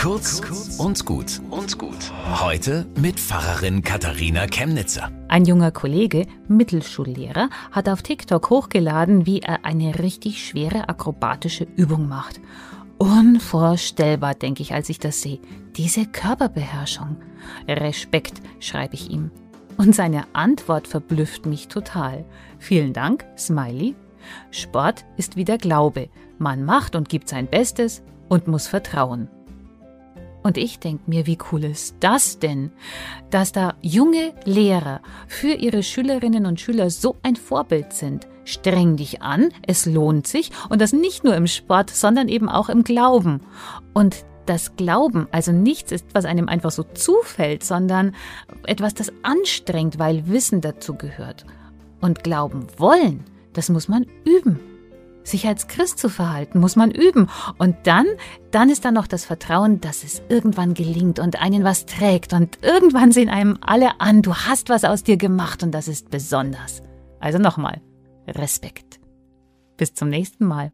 Kurz und gut und gut. Heute mit Pfarrerin Katharina Chemnitzer. Ein junger Kollege, Mittelschullehrer, hat auf TikTok hochgeladen, wie er eine richtig schwere akrobatische Übung macht. Unvorstellbar, denke ich, als ich das sehe. Diese Körperbeherrschung. Respekt, schreibe ich ihm. Und seine Antwort verblüfft mich total. Vielen Dank, Smiley. Sport ist wie der Glaube. Man macht und gibt sein Bestes und muss vertrauen. Und ich denke mir, wie cool ist das denn, dass da junge Lehrer für ihre Schülerinnen und Schüler so ein Vorbild sind. Streng dich an, es lohnt sich und das nicht nur im Sport, sondern eben auch im Glauben. Und das Glauben also nichts ist, was einem einfach so zufällt, sondern etwas, das anstrengt, weil Wissen dazu gehört. Und glauben wollen, das muss man üben. Sich als Christ zu verhalten, muss man üben. Und dann, dann ist da noch das Vertrauen, dass es irgendwann gelingt und einen was trägt. Und irgendwann sehen einem alle an, du hast was aus dir gemacht und das ist besonders. Also nochmal, Respekt. Bis zum nächsten Mal.